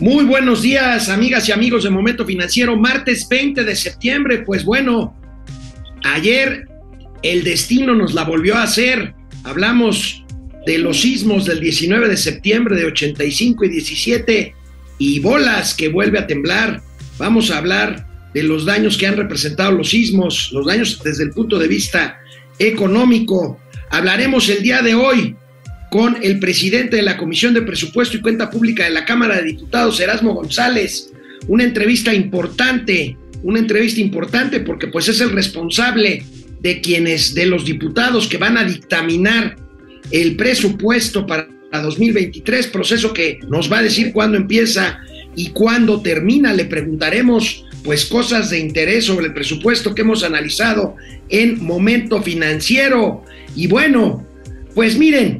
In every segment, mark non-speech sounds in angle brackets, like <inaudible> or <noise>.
Muy buenos días, amigas y amigos de Momento Financiero. Martes 20 de septiembre, pues bueno, ayer el destino nos la volvió a hacer. Hablamos de los sismos del 19 de septiembre de 85 y 17 y bolas que vuelve a temblar. Vamos a hablar de los daños que han representado los sismos, los daños desde el punto de vista económico. Hablaremos el día de hoy con el presidente de la Comisión de Presupuesto y Cuenta Pública de la Cámara de Diputados, Erasmo González. Una entrevista importante, una entrevista importante porque pues es el responsable de quienes, de los diputados que van a dictaminar el presupuesto para 2023, proceso que nos va a decir cuándo empieza y cuándo termina. Le preguntaremos pues cosas de interés sobre el presupuesto que hemos analizado en momento financiero. Y bueno, pues miren,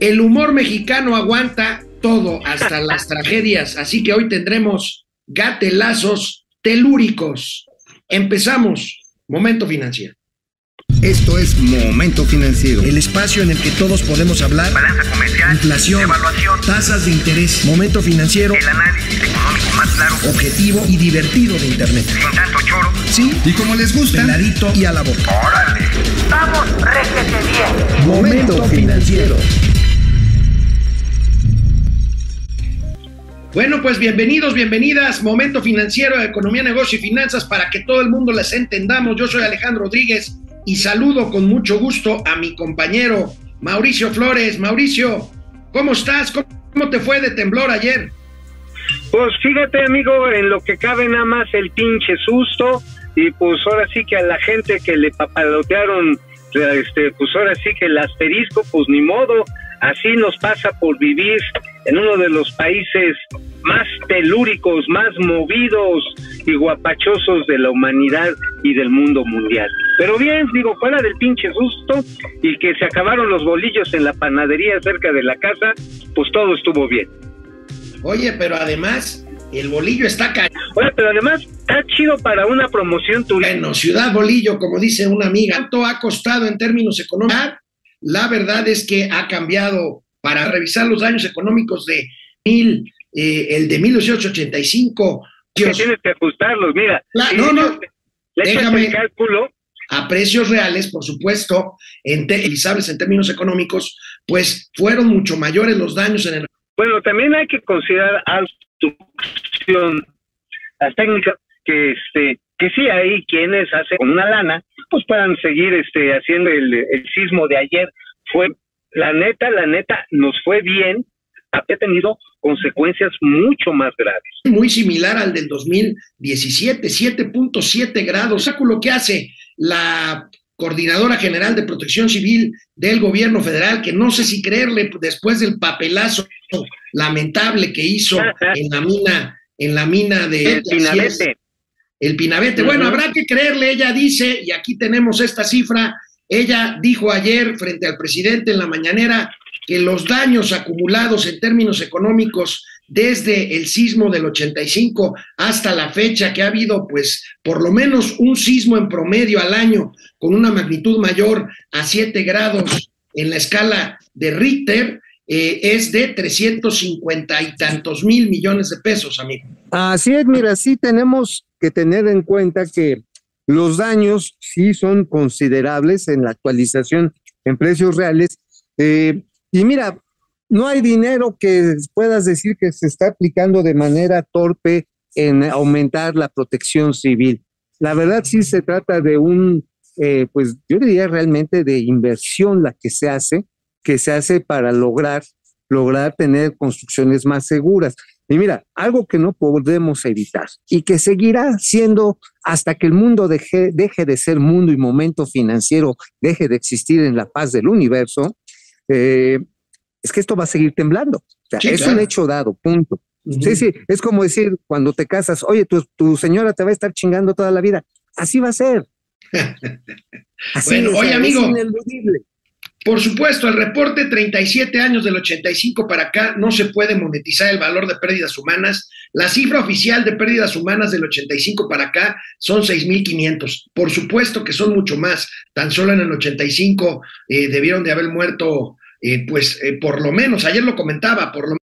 el humor mexicano aguanta todo, hasta las <laughs> tragedias, así que hoy tendremos gatelazos telúricos. Empezamos. Momento financiero. Esto es Momento Financiero. El espacio en el que todos podemos hablar. Balanza comercial. Inflación. Evaluación. Tasas de interés. Momento financiero. El análisis económico más claro. Objetivo y divertido de Internet. Sin tanto choro. Sí. Y como les gusta, Peladito y a la boca. ¡Órale! ¡Vamos, réjete bien! Momento Financiero. Bueno, pues bienvenidos, bienvenidas. Momento financiero economía, negocio y finanzas para que todo el mundo les entendamos. Yo soy Alejandro Rodríguez y saludo con mucho gusto a mi compañero Mauricio Flores. Mauricio, ¿cómo estás? ¿Cómo te fue de temblor ayer? Pues fíjate, amigo, en lo que cabe nada más el pinche susto y pues ahora sí que a la gente que le papalotearon, este, pues ahora sí que el asterisco, pues ni modo, así nos pasa por vivir en uno de los países más telúricos, más movidos y guapachosos de la humanidad y del mundo mundial. Pero bien, digo, fuera del pinche susto y que se acabaron los bolillos en la panadería cerca de la casa, pues todo estuvo bien. Oye, pero además, el bolillo está caro. Oye, pero además está chido para una promoción turística. Bueno, Ciudad Bolillo, como dice una amiga, ¿cuánto ha costado en términos económicos? La verdad es que ha cambiado para revisar los daños económicos de mil, eh, el de 1885. Que Dios, tienes que ajustarlos, mira. La- no, no, Le déjame- el cálculo, a precios reales, por supuesto, en utilizables en términos económicos, pues fueron mucho mayores los daños en el Bueno, también hay que considerar las técnicas que este que sí hay quienes hacen con una lana, pues puedan seguir este haciendo el, el sismo de ayer. Fue la neta, la neta, nos fue bien, ha tenido consecuencias mucho más graves. muy similar al del 2017, 7.7 grados. Cálculo que hace la Coordinadora General de Protección Civil del Gobierno Federal, que no sé si creerle después del papelazo lamentable que hizo en la mina, en la mina de El Pinabete. el Pinabete. Bueno, habrá que creerle, ella dice, y aquí tenemos esta cifra, ella dijo ayer frente al presidente en la mañanera que los daños acumulados en términos económicos desde el sismo del 85 hasta la fecha, que ha habido pues por lo menos un sismo en promedio al año con una magnitud mayor a 7 grados en la escala de Richter, eh, es de 350 y tantos mil millones de pesos, amigo. Así es, mira, sí tenemos que tener en cuenta que los daños sí son considerables en la actualización en precios reales. Eh, y mira, no hay dinero que puedas decir que se está aplicando de manera torpe en aumentar la protección civil. La verdad sí se trata de un, eh, pues yo diría realmente de inversión la que se hace, que se hace para lograr, lograr tener construcciones más seguras. Y mira, algo que no podemos evitar y que seguirá siendo hasta que el mundo deje, deje de ser mundo y momento financiero, deje de existir en la paz del universo, eh, es que esto va a seguir temblando. O sea, Sí, es claro. un hecho dado, punto. Sí, sí, es como decir cuando te casas, oye, tu, tu señora te va a estar chingando toda la vida. Así va a ser. <laughs> Así, Bueno, oye, es amigo. ineludible. Por supuesto, el reporte 37 años del 85 para acá no se puede monetizar el valor de pérdidas humanas. La cifra oficial de pérdidas humanas del 85 para acá son 6.500. Por supuesto que son mucho más. Tan solo en el 85 eh, debieron de haber muerto, eh, pues eh, por lo menos, ayer lo comentaba, por lo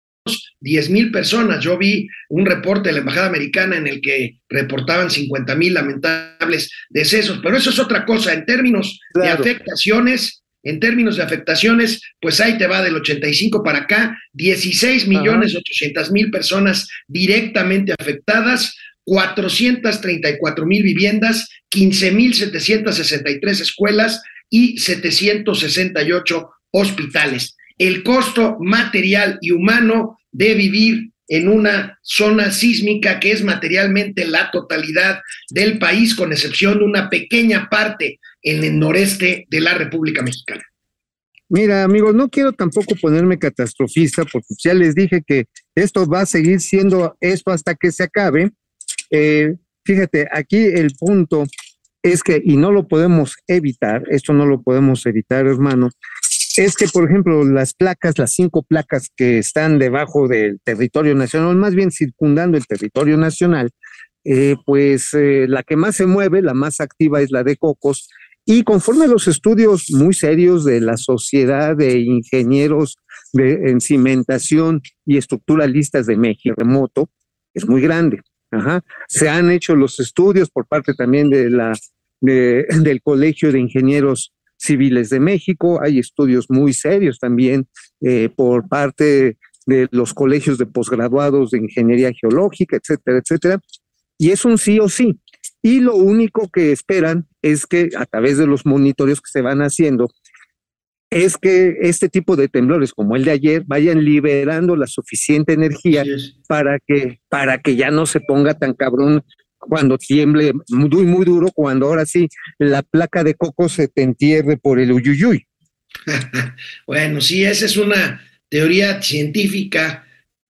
10 mil personas. Yo vi un reporte de la Embajada Americana en el que reportaban 50 mil lamentables decesos, pero eso es otra cosa. En términos Claro. de afectaciones, en términos de afectaciones, pues ahí te va del 85 para acá, 16 millones 800 mil personas directamente afectadas, 434 mil viviendas, 15 mil 763 escuelas y 768 hospitales. El costo material y humano de vivir en una zona sísmica que es materialmente la totalidad del país, con excepción de una pequeña parte en el noreste de la República Mexicana. Mira, amigos, no quiero tampoco ponerme catastrofista, porque ya les dije que esto va a seguir siendo esto hasta que se acabe. Eh, fíjate, aquí el punto es que, y no lo podemos evitar, esto no lo podemos evitar, hermano, es que, por ejemplo, las placas, las cinco placas que están debajo del territorio nacional, más bien circundando el territorio nacional, eh, pues eh, la que más se mueve, la más activa es la de Cocos, y conforme a los estudios muy serios de la Sociedad de Ingenieros de, en Cimentación y Estructuralistas de México, remoto, es muy grande. Ajá. Se han hecho los estudios por parte también de la, de, del Colegio de Ingenieros Civiles de México, hay estudios muy serios también eh, por parte de los colegios de posgraduados de Ingeniería Geológica, etcétera, etcétera, y es un sí o sí. Y lo único que esperan es que a través de los monitoreos que se van haciendo, es que este tipo de temblores como el de ayer vayan liberando la suficiente energía para que, para que ya no se ponga tan cabrón cuando tiemble muy, muy duro, cuando ahora sí la placa de coco se te entierre por el uyuyuy. <laughs> Bueno, sí, esa es una teoría científica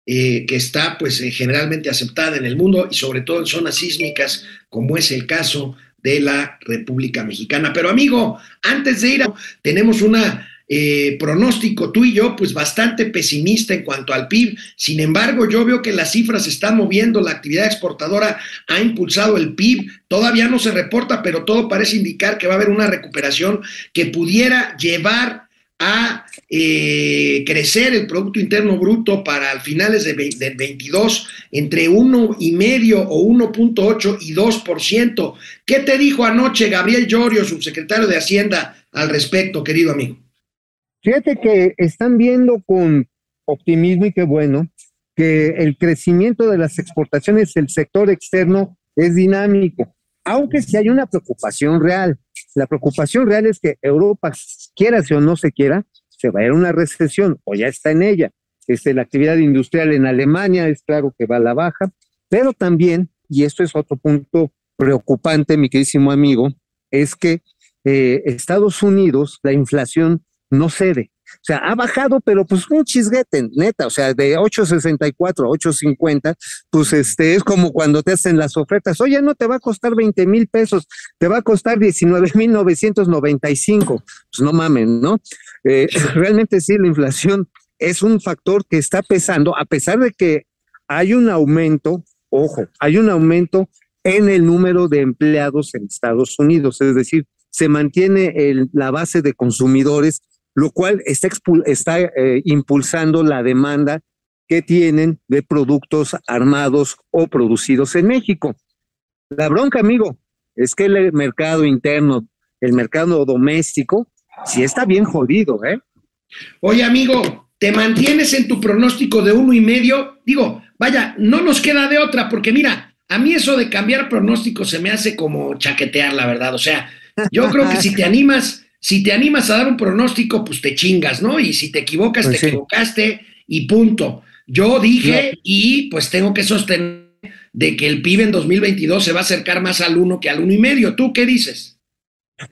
eh, que está pues eh, generalmente aceptada en el mundo y sobre todo en zonas sísmicas, como es el caso de la República Mexicana. Pero amigo, antes de ir, a, tenemos una eh, pronóstico tú y yo, pues bastante pesimista en cuanto al PIB. Sin embargo, yo veo que las cifras se están moviendo, la actividad exportadora ha impulsado el PIB, todavía no se reporta, pero todo parece indicar que va a haber una recuperación que pudiera llevar a eh, crecer el Producto Interno Bruto para al finales de, del 22 entre 1,5 o 1.8 y 2%. ¿Qué te dijo anoche Gabriel Llorio, subsecretario de Hacienda, al respecto, querido amigo? Fíjate que están viendo con optimismo y qué bueno que el crecimiento de las exportaciones del sector externo es dinámico, aunque sí hay una preocupación real. La preocupación real es que Europa, quiera o no se quiera, se va a ir una recesión o ya está en ella. Este, la actividad industrial en Alemania es claro que va a la baja, pero también, y esto es otro punto preocupante, mi queridísimo amigo, es que eh, Estados Unidos, la inflación no cede. O sea, ha bajado, pero pues un chisguete, neta, o sea, de 8.64 a 8.50, pues este es como cuando te hacen las ofertas, oye, no te va a costar 20 mil pesos, te va a costar 19 mil 995, pues no mamen, ¿no? Eh, <laughs> realmente sí, la inflación es un factor que está pesando, a pesar de que hay un aumento, ojo, hay un aumento en el número de empleados en Estados Unidos, es decir, se mantiene el, la base de consumidores lo cual está, está eh, impulsando la demanda que tienen de productos armados o producidos en México. La bronca, amigo, es que el mercado interno, el mercado doméstico, sí está bien jodido, ¿eh? Oye, amigo, ¿te mantienes en tu pronóstico de uno y medio? Digo, vaya, no nos queda de otra, porque mira, a mí eso de cambiar pronóstico se me hace como chaquetear, la verdad. O sea, yo creo que si te <laughs> animas si te animas a dar un pronóstico, pues te chingas, ¿no? Y si te equivocas, pues te sí. equivocaste y punto. Yo dije no. y pues tengo que sostener de que el PIB en 2022 se va a acercar más al uno que al uno y medio. ¿Tú qué dices?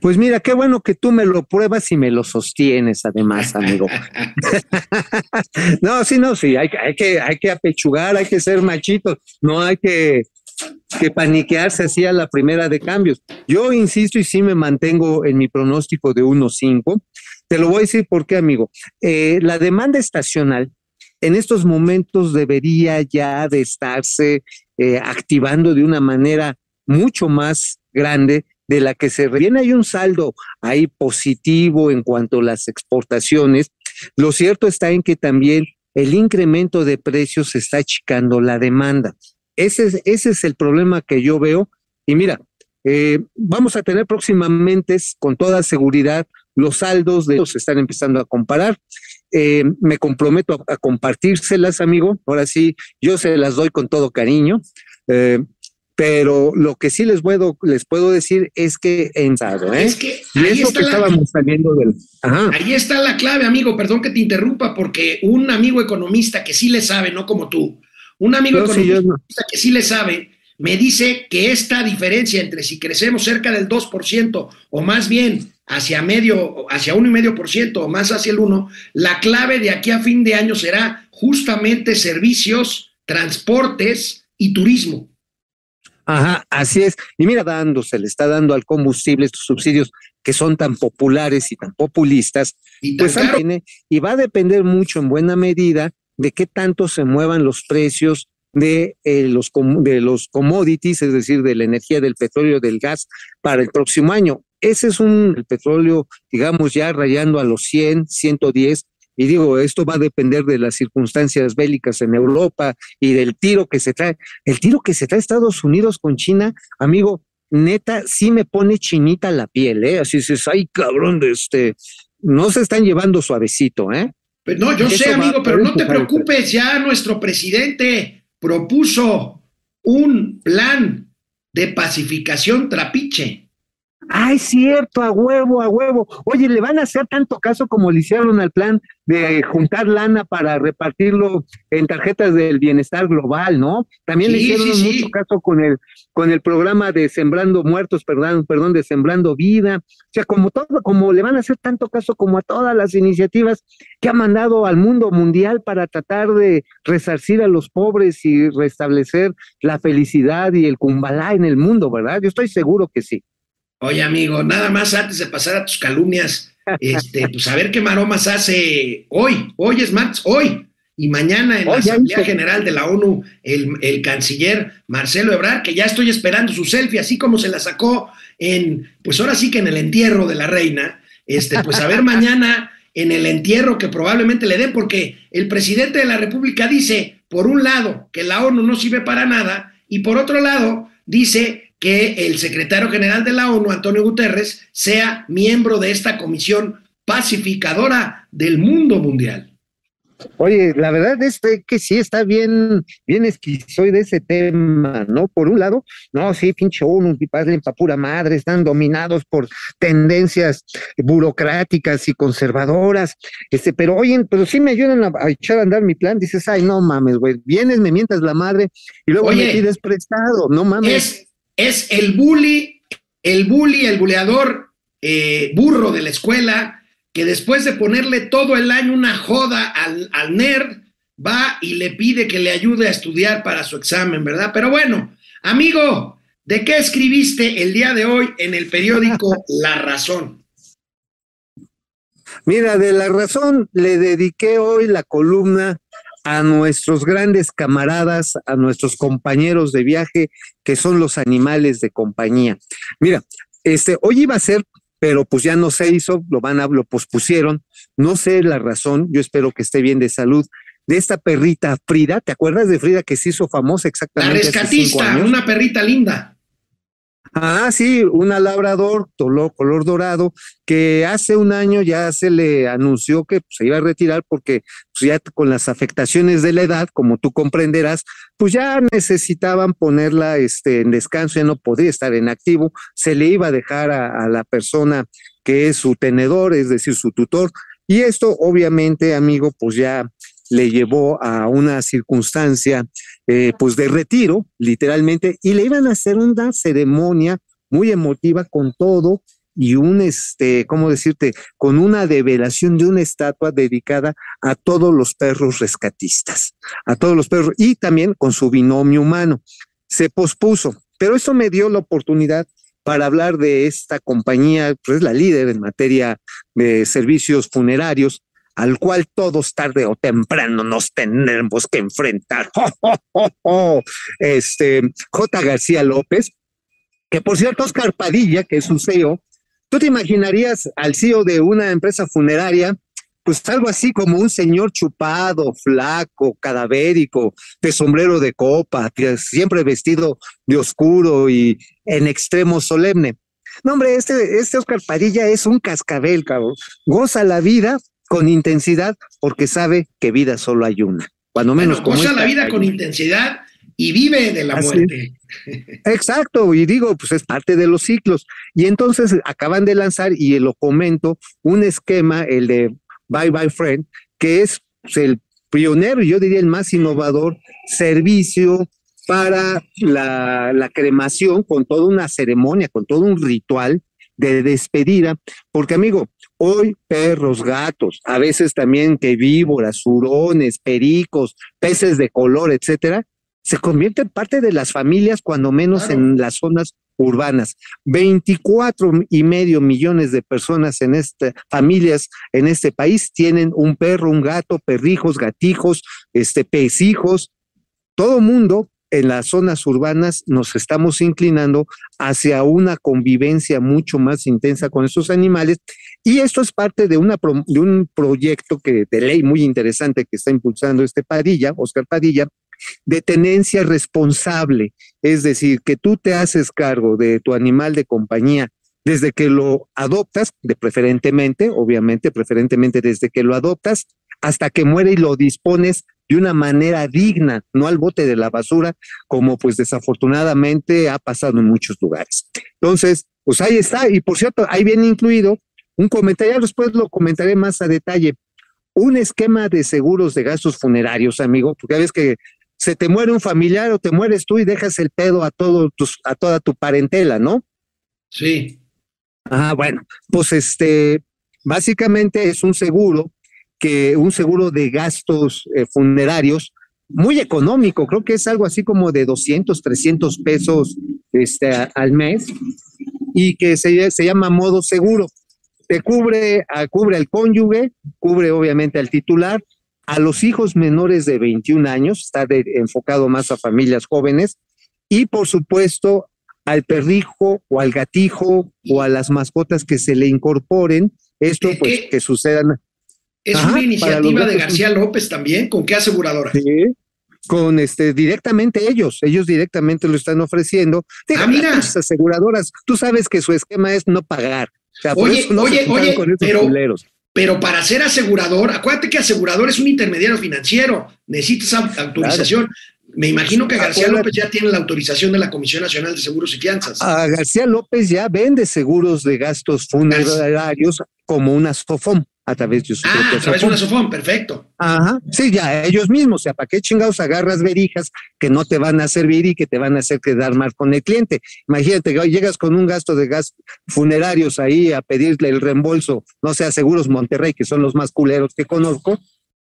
Pues mira, qué bueno que tú me lo pruebas y me lo sostienes, además, amigo. <laughs> <laughs> no, sí, no, sí, hay, hay, que, hay que apechugar, hay que ser machitos, no hay que que paniquearse así a la primera de cambios. Yo insisto y sí me mantengo en mi pronóstico de 1.5. Te lo voy a decir por qué, amigo. Eh, la demanda estacional en estos momentos debería ya de estarse eh, activando de una manera mucho más grande de la que se viene. Hay un saldo ahí positivo en cuanto a las exportaciones. Lo cierto está en que también el incremento de precios está achicando la demanda. Ese es, ese es el problema que yo veo. Y mira, eh, vamos a tener próximamente, con toda seguridad, los saldos de los están empezando a comparar. Eh, me comprometo a, compartírselas, amigo. Ahora sí, yo se las doy con todo cariño. Eh, pero lo que sí les puedo, les puedo decir es que en ¿eh? Es que ahí está que estábamos saliendo del. Ahí está la clave, amigo. Perdón que te interrumpa, porque un amigo economista que sí le sabe, no como tú, un amigo economista que sí le sabe, me dice que esta diferencia entre si crecemos cerca del 2% o más bien hacia medio, hacia uno y medio por ciento o más hacia el 1, la clave de aquí a fin de año será justamente servicios, transportes y turismo. Ajá, así es. Y mira, dando, se le está dando al combustible estos subsidios que son tan populares y tan populistas, y pues y va a depender mucho en buena medida de qué tanto se muevan los precios de, eh, los, de los commodities, es decir, de la energía, del petróleo, del gas para el próximo año. Ese es un el petróleo, digamos, ya rayando a los 100, 110, y digo, esto va a depender de las circunstancias bélicas en Europa y del tiro que se trae. El tiro que se trae Estados Unidos con China, amigo, neta, sí me pone chinita la piel, ¿eh? Así dices, ay, cabrón, de este, no se están llevando suavecito, ¿eh? Pues no, yo sé, amigo, pero no te preocupes, ya nuestro presidente propuso un plan de pacificación trapiche. Ay, cierto, a huevo, a huevo. Oye, ¿le van a hacer tanto caso como le hicieron al plan de juntar lana para repartirlo en tarjetas del bienestar global, ¿no? También le hicieron mucho caso con el, con el programa de Sembrando Muertos, perdón, perdón, de Sembrando Vida. O sea, como todo, como le van a hacer tanto caso como a todas las iniciativas que ha mandado al mundo mundial para tratar de resarcir a los pobres y restablecer la felicidad y el cumbalá en el mundo, ¿verdad? Yo estoy seguro que sí. Oye, amigo, nada más antes de pasar a tus calumnias, este, <laughs> pues a ver qué maromas hace hoy. Hoy es martes, hoy. Y mañana en la Asamblea General de la ONU, el, canciller Marcelo Ebrard, que ya estoy esperando su selfie, así como se la sacó en, pues ahora sí que en el entierro de la reina, este, pues a ver <laughs> mañana en el entierro que probablemente le den, porque el presidente de la República dice, por un lado, que la ONU no sirve para nada, y por otro lado, dice que el secretario general de la ONU, Antonio Guterres, sea miembro de esta comisión pacificadora del mundo mundial. Oye, la verdad es que sí está bien, bien esquizoide ese tema, ¿no? Por un lado, no, sí, pinche ONU, pa pura madre, están dominados por tendencias burocráticas y conservadoras, este, pero oye, pero sí me ayudan a, echar a andar mi plan, dices, ay, no mames, güey, vienes, me mientas la madre y luego me pides prestado, no mames es el bully, el bully, el buleador eh, burro de la escuela, que después de ponerle todo el año una joda al, al nerd, va y le pide que le ayude a estudiar para su examen, ¿verdad? Pero bueno, amigo, ¿de qué escribiste el día de hoy en el periódico <laughs> La Razón? Mira, de La Razón le dediqué hoy la columna a nuestros grandes camaradas, a nuestros compañeros de viaje, que son los animales de compañía. Mira, este, hoy iba a ser, pero pues ya no se hizo, lo van a, lo pospusieron, no sé la razón, yo espero que esté bien de salud, de esta perrita Frida, ¿te acuerdas de Frida que se hizo famosa exactamente? La rescatista, una perrita linda. Ah, sí, una labrador color, dorado que hace un año ya se le anunció que pues, se iba a retirar porque pues, ya con las afectaciones de la edad, como tú comprenderás, pues ya necesitaban ponerla este, en descanso, ya no podía estar en activo, se le iba a dejar a la persona que es su tenedor, es decir, su tutor. Y esto obviamente, amigo, pues ya le llevó a una circunstancia eh, pues de retiro, literalmente, y le iban a hacer una ceremonia muy emotiva con todo y un, este, ¿cómo decirte? Con una develación de una estatua dedicada a todos los perros rescatistas, a todos los perros, y también con su binomio humano. Se pospuso, pero eso me dio la oportunidad para hablar de esta compañía, pues es la líder en materia de servicios funerarios, al cual todos tarde o temprano nos tenemos que enfrentar. <laughs> Este, J. García López, que por cierto, Oscar Padilla, que es su CEO, ¿tú te imaginarías al CEO de una empresa funeraria pues algo así como un señor chupado, flaco, cadavérico, de sombrero de copa, siempre vestido de oscuro y en extremo solemne. No, hombre, este, este Oscar Padilla es un cascabel, cabrón. Goza la vida con intensidad porque sabe que vida solo hay una. Cuando menos bueno, la vida con intensidad y vive de la Así muerte. Exacto, y digo, pues es parte de los ciclos. Y entonces acaban de lanzar, y lo comento, un esquema, el de Bye Bye Friend, que es pues, el pionero, yo diría el más innovador, servicio para la, la cremación con toda una ceremonia, con todo un ritual de despedida, porque amigo, hoy perros, gatos, a veces también que víboras, hurones, pericos, peces de color, etcétera, se convierten parte de las familias, cuando menos claro. en las zonas urbanas. 24 y medio millones de personas en este, familias en este país tienen un perro, un gato, perrijos, gatijos, este, pecijos. Todo mundo en las zonas urbanas nos estamos inclinando hacia una convivencia mucho más intensa con estos animales y esto es parte de, una, de un proyecto que, de ley muy interesante que está impulsando este Padilla, Oscar Padilla, de tenencia responsable, es decir, que tú te haces cargo de tu animal de compañía desde que lo adoptas, de preferentemente, obviamente, preferentemente desde que lo adoptas, hasta que muere y lo dispones de una manera digna, no al bote de la basura, como pues desafortunadamente ha pasado en muchos lugares. Entonces, pues ahí está, y por cierto, ahí viene incluido un comentario, después lo comentaré más a detalle, un esquema de seguros de gastos funerarios, amigo, porque ves que se te muere un familiar o te mueres tú y dejas el pedo a, todo tus, a toda tu parentela, ¿no? Sí. Ah, bueno, pues este, básicamente es un seguro que un seguro de gastos eh, funerarios muy económico, creo que es algo así como de 200, 300 pesos este, a, al mes y que se, se llama modo seguro. Te cubre, a, cubre al cónyuge, cubre obviamente al titular, a los hijos menores de 21 años, está de, enfocado más a familias jóvenes, y por supuesto al perrijo o al gatijo o a las mascotas que se le incorporen, esto pues que sucedan es Ajá, una iniciativa de García López también, ¿con qué aseguradora? Sí, con este directamente ellos, ellos directamente lo están ofreciendo. Ah, mira. Aseguradoras, tú sabes que su esquema es no pagar. Sea, oye, no oye, oye, pero, pero para ser asegurador, acuérdate que asegurador es un intermediario financiero, necesitas autorización. Claro. Me imagino que García López ya tiene la autorización de la Comisión Nacional de Seguros y Fianzas. A García López ya vende seguros de gastos funerarios como una SOFOM a través de su ah, a través de una sofón, perfecto. Ajá, sí, ya ellos mismos, o sea, ¿para qué chingados agarras verijas que no te van a servir y que te van a hacer quedar mal con el cliente? Imagínate que llegas con un gasto de gas funerarios ahí a pedirle el reembolso, no sea Seguros Monterrey, que son los más culeros que conozco,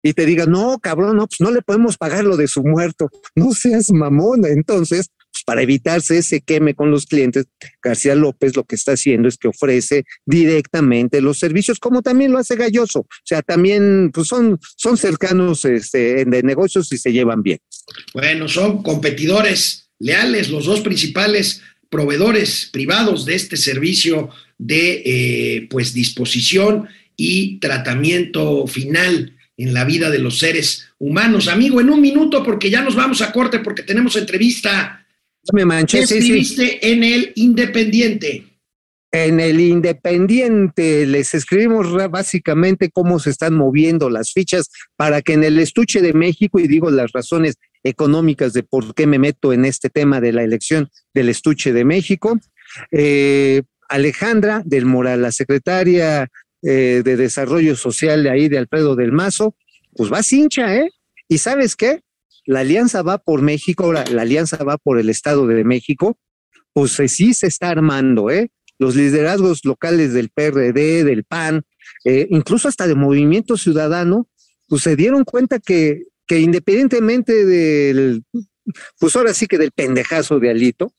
y te digan, no, cabrón, no, pues no le podemos pagar lo de su muerto, no seas mamona. Entonces, para evitarse ese queme con los clientes, García López lo que está haciendo es que ofrece directamente los servicios, como también lo hace Galloso. O sea, también pues son, son cercanos este, de negocios y se llevan bien. Bueno, son competidores leales, los dos principales proveedores privados de este servicio de eh, pues disposición y tratamiento final en la vida de los seres humanos. Amigo, en un minuto, porque ya nos vamos a corte, porque tenemos entrevista me manché. ¿Qué escribiste sí, en el Independiente? En el Independiente les escribimos básicamente cómo se están moviendo las fichas para que en el estuche de México, y digo las razones económicas de por qué me meto en este tema de la elección del estuche de México, eh, Alejandra del Moral, la secretaria eh, de Desarrollo Social de ahí de Alfredo del Mazo, pues va cincha, ¿eh? ¿Y sabes qué? La alianza va por México, ahora la alianza va por el Estado de México, pues sí se está armando, ¿eh? Los liderazgos locales del PRD, del PAN, eh, incluso hasta de Movimiento Ciudadano, pues se dieron cuenta que, que independientemente del, pues ahora sí que del pendejazo de Alito,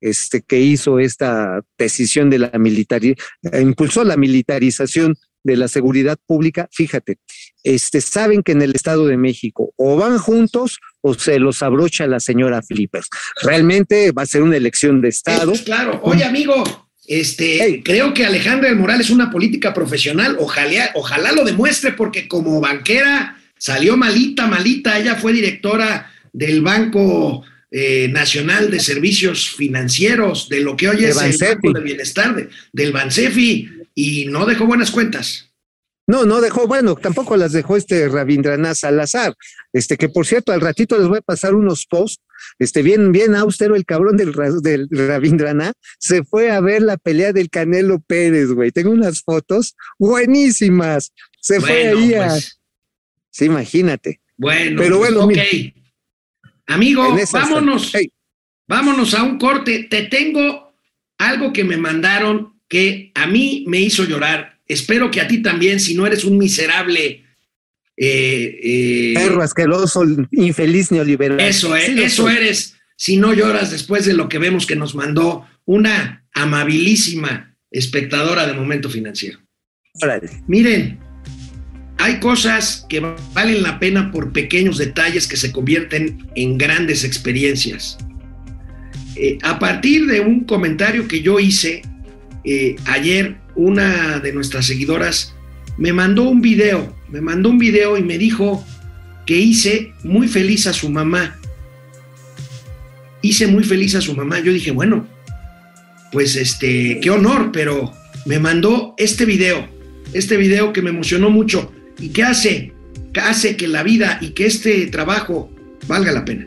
este, que hizo esta decisión de la militarización, impulsó la militarización de la seguridad pública, fíjate, este, saben que en el Estado de México o van juntos o se los abrocha la señora Flippers. Realmente va a ser una elección de Estado. claro. Oye, amigo, Este, Hey. creo que Alejandra del Moral es una política profesional. Ojalá, ojalá lo demuestre, porque como banquera salió malita, malita. Ella fue directora del Banco eh, Nacional de Servicios Financieros, de lo que hoy De es el. Banco del Bienestar, de- del Bansefi, y no dejó buenas cuentas. No, no dejó, bueno, tampoco las dejó este Rabindranath Salazar, este que por cierto al ratito les voy a pasar unos posts, este bien, bien austero el cabrón del, del Rabindranath, se fue a ver la pelea del Canelo Pérez, güey, tengo unas fotos buenísimas, se fue ahí a, pues, sí, imagínate, bueno, Pero pues, bueno, ok. mira. Amigo, vámonos. Hey. Vámonos a un corte. Te tengo algo que me mandaron que a mí me hizo llorar. Espero que a ti también, si no eres un miserable. eh, eh, perro asqueroso, infeliz neoliberal. eso, eh, Sí eso eres. Si no lloras después de lo que vemos que nos mandó una amabilísima espectadora de Momento Financiero. Órale. Miren, hay cosas que valen la pena por pequeños detalles que se convierten en grandes experiencias. A partir de un comentario que yo hice eh, ayer, una de nuestras seguidoras me mandó un video, me mandó un video y me dijo que hice muy feliz a su mamá. Hice muy feliz a su mamá. Yo dije, bueno, pues este, qué honor, pero me mandó este video, este video que me emocionó mucho y que hace, que hace que la vida y que este trabajo valga la pena.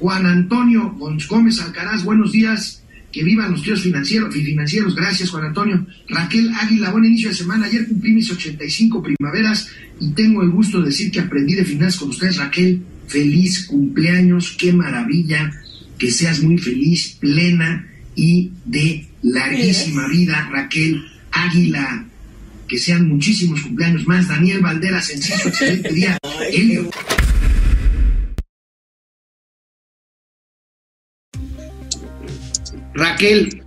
Juan Antonio Gómez Alcaraz, buenos días. Que vivan los tíos financieros y financieros. Gracias, Juan Antonio. Raquel Águila, buen inicio de semana. Ayer cumplí mis 85 primaveras y tengo el gusto de decir que aprendí de finanzas con ustedes, Raquel. Feliz cumpleaños, qué maravilla. Que seas muy feliz, plena y de larguísima vida, Raquel Águila. Que sean muchísimos cumpleaños más. Daniel Valderas, sencillo, excelente día. Elio. Raquel,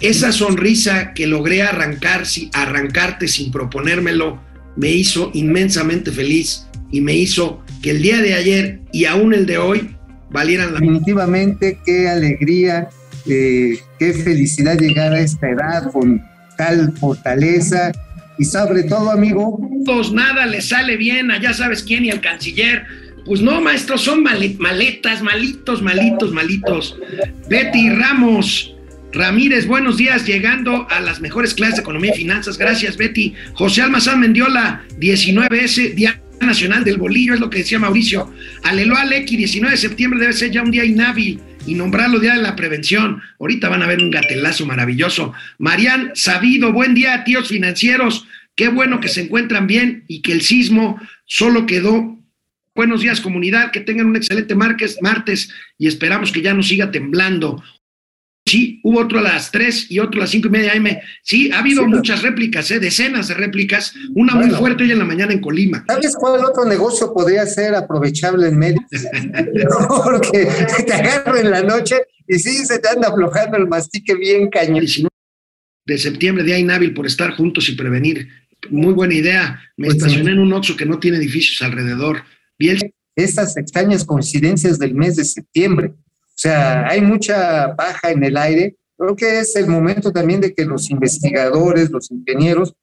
esa sonrisa que logré arrancar, arrancarte sin proponérmelo, me hizo inmensamente feliz y me hizo que el día de ayer y aún el de hoy valieran la. Definitivamente, qué alegría, eh, qué felicidad llegar a esta edad con tal fortaleza y sobre todo, amigo, Todos nada les sale bien, a ya sabes quién y al canciller. Pues no, maestro, son male- maletas, malitos, malitos, malitos. Betty Ramos Ramírez, buenos días, llegando a las mejores clases de economía y finanzas. Gracias, Betty. José Almazán Mendiola, 19S, Día Nacional del Bolillo, es lo que decía Mauricio. Alelo Alequi, 19 de septiembre debe ser ya un día inhábil y nombrarlo Día de la Prevención. Ahorita van a ver un gatelazo maravilloso. Marian Sabido, buen día, tíos financieros. Qué bueno que se encuentran bien y que el sismo solo quedó. Buenos días, comunidad. Que tengan un excelente martes, martes y esperamos que ya no siga temblando. Sí, hubo otro a las 3 y otro a las 5 y media AM. Sí, ha habido Sí. muchas réplicas, ¿eh? decenas de réplicas. Una muy fuerte hoy en la mañana en Colima. ¿Sabes cuál otro negocio podría ser aprovechable en medio? <laughs> Porque te agarro en la noche y sí se te anda aflojando el mastique bien cañón. 19 de septiembre, día inhábil por estar juntos y prevenir. Muy buena idea. Me Pues sí. estacioné en un Oxxo que no tiene edificios alrededor. Vi el Estas extrañas coincidencias del mes de septiembre. O sea, hay mucha baja en el aire. Creo que es el momento también de que los investigadores, los ingenieros,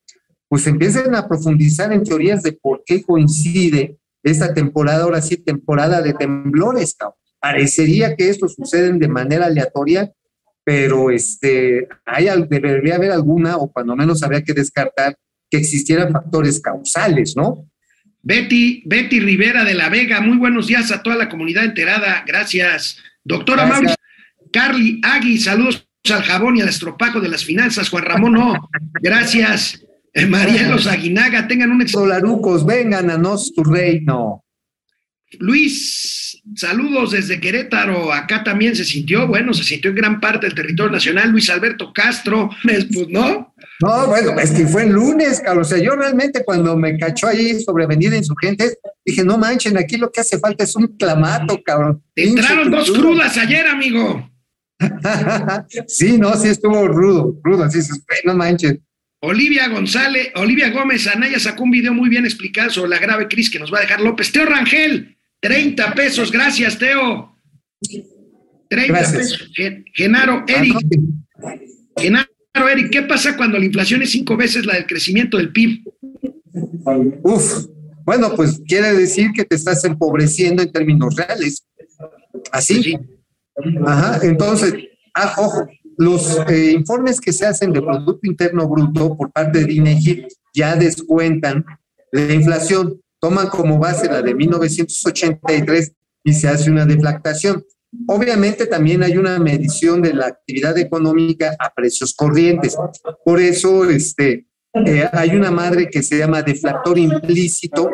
pues empiecen a profundizar en teorías de por qué coincide esta temporada, ahora sí, temporada de temblores. Parecería que esto sucede de manera aleatoria, pero este, hay, debería haber alguna, o cuando menos habría que descartar que existieran factores causales, ¿no? Betty, Betty Rivera de la Vega, muy buenos días a toda la comunidad enterada. Gracias. Doctora. Mauricio, Carly Agui, saludos al jabón y al estropajo de las finanzas. Juan Ramón, no. Gracias. Eh, Marielos Aguinaga, tengan un ex. Solarucos, vengan a nos tu reino. Luis, saludos desde Querétaro. Acá también se sintió, bueno, se sintió en gran parte del territorio nacional. Luis Alberto Castro, pues no. No, bueno, es que fue el lunes, cabrón. O sea, yo realmente cuando me cachó ahí sobre Avenida Insurgentes, dije, no manchen, aquí lo que hace falta es un clamato, cabrón. Te entraron dos crudas ayer, amigo. <laughs> sí, no, sí estuvo rudo, rudo, "Güey, no manchen. Olivia González, Olivia Gómez Anaya sacó un video muy bien explicado sobre la grave crisis que nos va a dejar López. Teo Rangel, 30 pesos, gracias, Teo. 30 Gracias. pesos. Gen- Genaro, Eric, Genaro, Eric, ¿qué pasa cuando la inflación es cinco veces la del crecimiento del PIB? Uf, bueno, pues quiere decir que te estás empobreciendo en términos reales. Así. Sí. Ajá, entonces, ah, ojo, los eh, informes que se hacen de Producto Interno Bruto por parte de INEGI ya descuentan la inflación, toman como base la de 1983 y se hace una deflactación. Obviamente también hay una medición de la actividad económica a precios corrientes. Por eso, este, eh, hay una madre que se llama deflactor implícito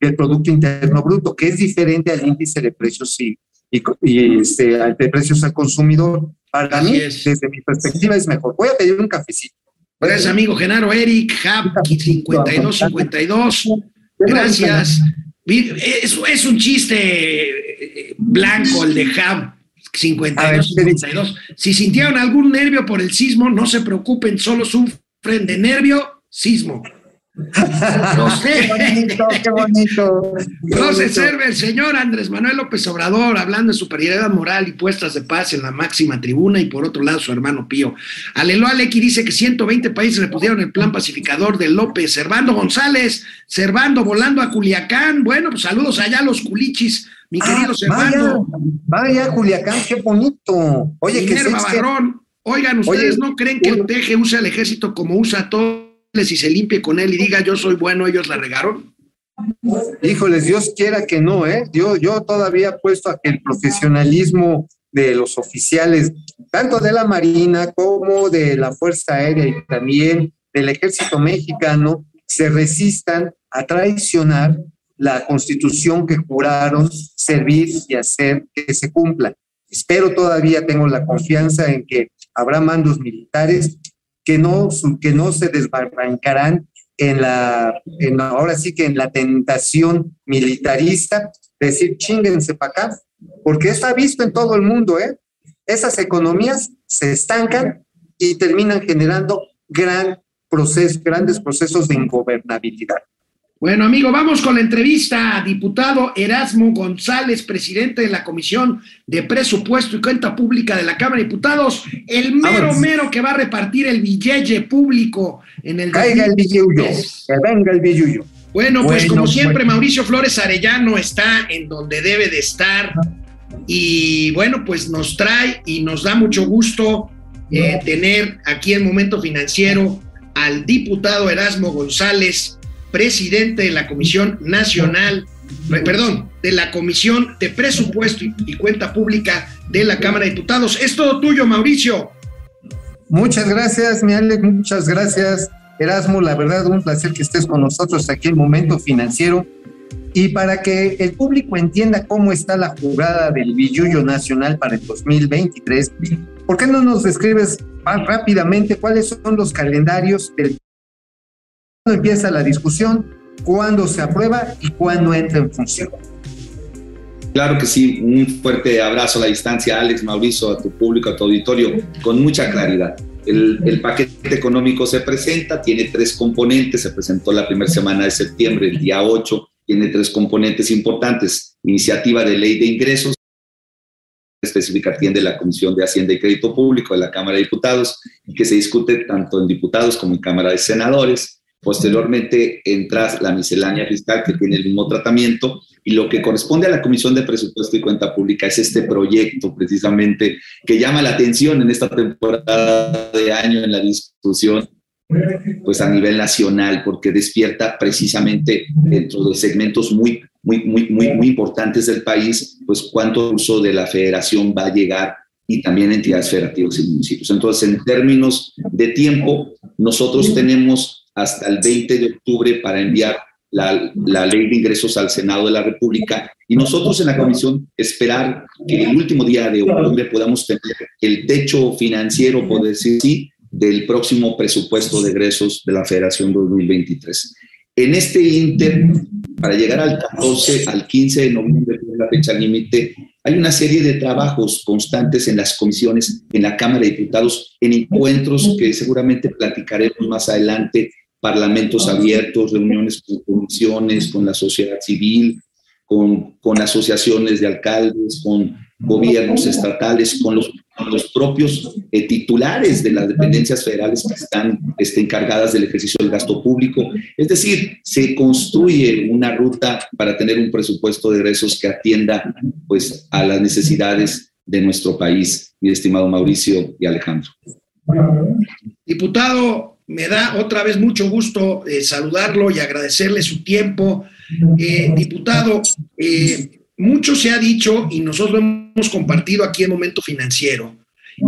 del Producto Interno Bruto, que es diferente al índice de precios y, y, este, de precios al consumidor. Para Así mí, es. desde mi perspectiva, es mejor. Voy a pedir un cafecito. Gracias, amigo Genaro, Eric, Hub, 5252. Gracias. Es, es un chiste eh, blanco el de Hub. 52-52. Si sintieron algún nervio por el sismo, no se preocupen, solo sufren de nervio, sismo. No sé. Qué bonito, qué bonito. Qué José bonito. Server, señor Andrés Manuel López Obrador, hablando de superioridad moral y puestas de paz en la máxima tribuna, y por otro lado su hermano Pío. Alelo Alequi dice que 120 países repusieron el plan pacificador de López. Servando González, Servando volando a Culiacán. Bueno, pues saludos allá a los culichis, mi Ah, querido vaya, Servando. vaya, Culiacán, qué bonito. Oye, que Minerva se Barrón. Oigan, ¿ustedes Oye, no creen que el peje usa el ejército como usa a todos y se limpie con él y diga yo soy bueno, ellos la regaron? Híjoles, Dios quiera que no, ¿eh? Yo, yo todavía apuesto a que el profesionalismo de los oficiales, tanto de la Marina como de la Fuerza Aérea y también del Ejército Mexicano, se resistan a traicionar la constitución que juraron servir y hacer que se cumpla. Espero todavía, tengo la confianza en que habrá mandos militares que no, que no se desbarrancarán en la, en, ahora sí que en la tentación militarista, de decir chinguense para acá, porque está visto en todo el mundo, ¿eh? Esas economías se estancan y terminan generando gran proceso, grandes procesos de ingobernabilidad. Bueno, amigo, vamos con la entrevista diputado Erasmo González, presidente de la Comisión de Presupuesto y Cuenta Pública de la Cámara de Diputados, el mero mero que va a repartir el billete público en el Caiga el billuyo, que venga el billuyo. Bueno, pues como siempre, bueno. Mauricio Flores Arellano está en donde debe de estar y bueno, pues nos trae y nos da mucho gusto eh, tener aquí en Momento Financiero al diputado Erasmo González, presidente de la Comisión Nacional, perdón, de la Comisión de Presupuesto y, Cuenta Pública de la Cámara de Diputados. Es todo tuyo, Mauricio. Muchas gracias, mi Alex, muchas gracias, Erasmo. La verdad, un placer que estés con nosotros aquí en Momento Financiero. Y para que el público entienda cómo está la jugada del Billuyo Nacional para el 2023, ¿por qué no nos describes más rápidamente cuáles son los calendarios del empieza la discusión, cuándo se aprueba y cuándo entra en función? Claro que sí, un fuerte abrazo a la distancia, Alex, Mauricio, a tu público, a tu auditorio, con mucha claridad. El, paquete económico se presenta, tiene tres componentes, se presentó la primera semana de septiembre, el día 8, tiene tres componentes importantes, iniciativa de ley de ingresos, específica atiende la Comisión de Hacienda y Crédito Público de la Cámara de Diputados y que se discute tanto en diputados como en Cámara de Senadores. Posteriormente entra la miscelánea fiscal que tiene el mismo tratamiento y lo que corresponde a la Comisión de Presupuesto y Cuenta Pública es este proyecto precisamente que llama la atención en esta temporada de año en la discusión pues a nivel nacional porque despierta precisamente dentro de segmentos muy muy muy muy muy importantes del país pues cuánto uso de la federación va a llegar y también entidades federativas y municipios. Entonces, en términos de tiempo, nosotros tenemos hasta el 20 de octubre para enviar la, la, ley de ingresos al Senado de la República y nosotros en la comisión esperar que el último día de octubre podamos tener el techo financiero, por decir así, del próximo presupuesto de egresos de la Federación 2023. En este inter, para llegar al 14, al 15 de noviembre, que es la fecha límite, hay una serie de trabajos constantes en las comisiones, en la Cámara de Diputados, en encuentros que seguramente platicaremos más adelante, parlamentos abiertos, reuniones con comisiones, con la sociedad civil, con, con asociaciones de alcaldes, con gobiernos estatales, con los, con los propios eh, titulares de las dependencias federales que están este, encargadas del ejercicio del gasto público. Es decir, se construye una ruta para tener un presupuesto de egresos que atienda pues, a las necesidades de nuestro país, mi estimado Mauricio y Alejandro. Diputado, me da otra vez mucho gusto eh, saludarlo y agradecerle su tiempo. Eh, diputado, eh, mucho se ha dicho y nosotros hemos compartido aquí en Momento Financiero,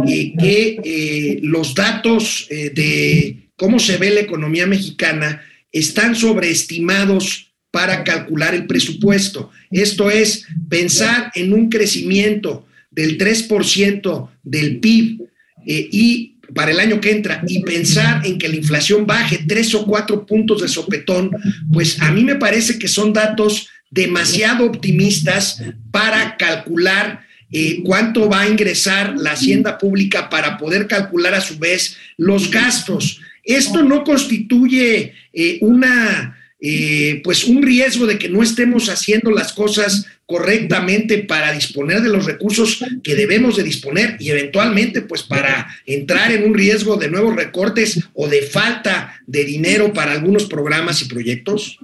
que los datos de cómo se ve la economía mexicana están sobreestimados para calcular el presupuesto. Esto es pensar en un crecimiento del 3% del PIB y para el año que entra y pensar en que la inflación baje tres o cuatro puntos de sopetón, pues a mí me parece que son datos demasiado optimistas para calcular eh, cuánto va a ingresar la hacienda pública para poder calcular a su vez los gastos. Esto no constituye eh, una eh, pues un riesgo de que no estemos haciendo las cosas correctamente para disponer de los recursos que debemos de disponer y eventualmente pues para entrar en un riesgo de nuevos recortes o de falta de dinero para algunos programas y proyectos?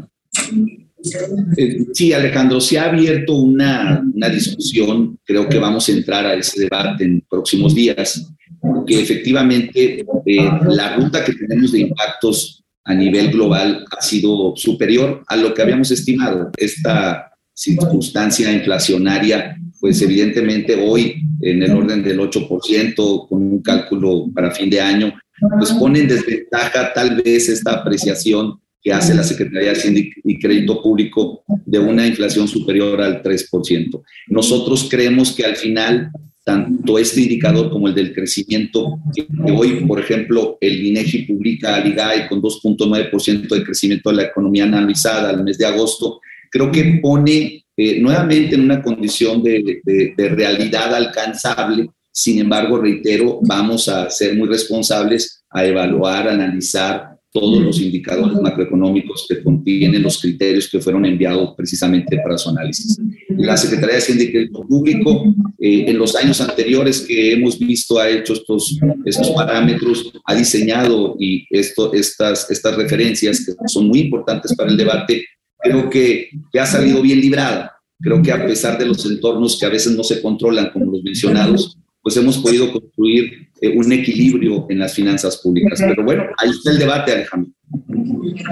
Eh, sí, Alejandro, se ha abierto una, una discusión, creo que vamos a entrar a ese debate en próximos días, porque efectivamente eh, la ruta que tenemos de impactos a nivel global ha sido superior a lo que habíamos estimado. Esta circunstancia inflacionaria, pues evidentemente hoy en el orden del 8%, con un cálculo para fin de año, pues pone en desventaja tal vez esta apreciación que hace la Secretaría de Hacienda y Crédito Público de una inflación superior al 3%. Nosotros creemos que al final tanto este indicador como el del crecimiento, que hoy, por ejemplo, el INEGI publica al IGAE con 2.9% de crecimiento de la economía analizada al mes de agosto, creo que pone eh, nuevamente en una condición de, de realidad alcanzable. Sin embargo, reitero, vamos a ser muy responsables a evaluar, analizar todos los indicadores macroeconómicos que contienen los criterios que fueron enviados precisamente para su análisis. La Secretaría de Hacienda y Crédito Público, eh, en los años anteriores que hemos visto, ha hecho estos, estos parámetros, ha diseñado y esto, estas, estas referencias que son muy importantes para el debate, creo que, que ha salido bien librada. Creo que a pesar de los entornos que a veces no se controlan, como los mencionados, pues hemos podido construir eh, un equilibrio en las finanzas públicas. Pero bueno, ahí está el debate, Alejandro.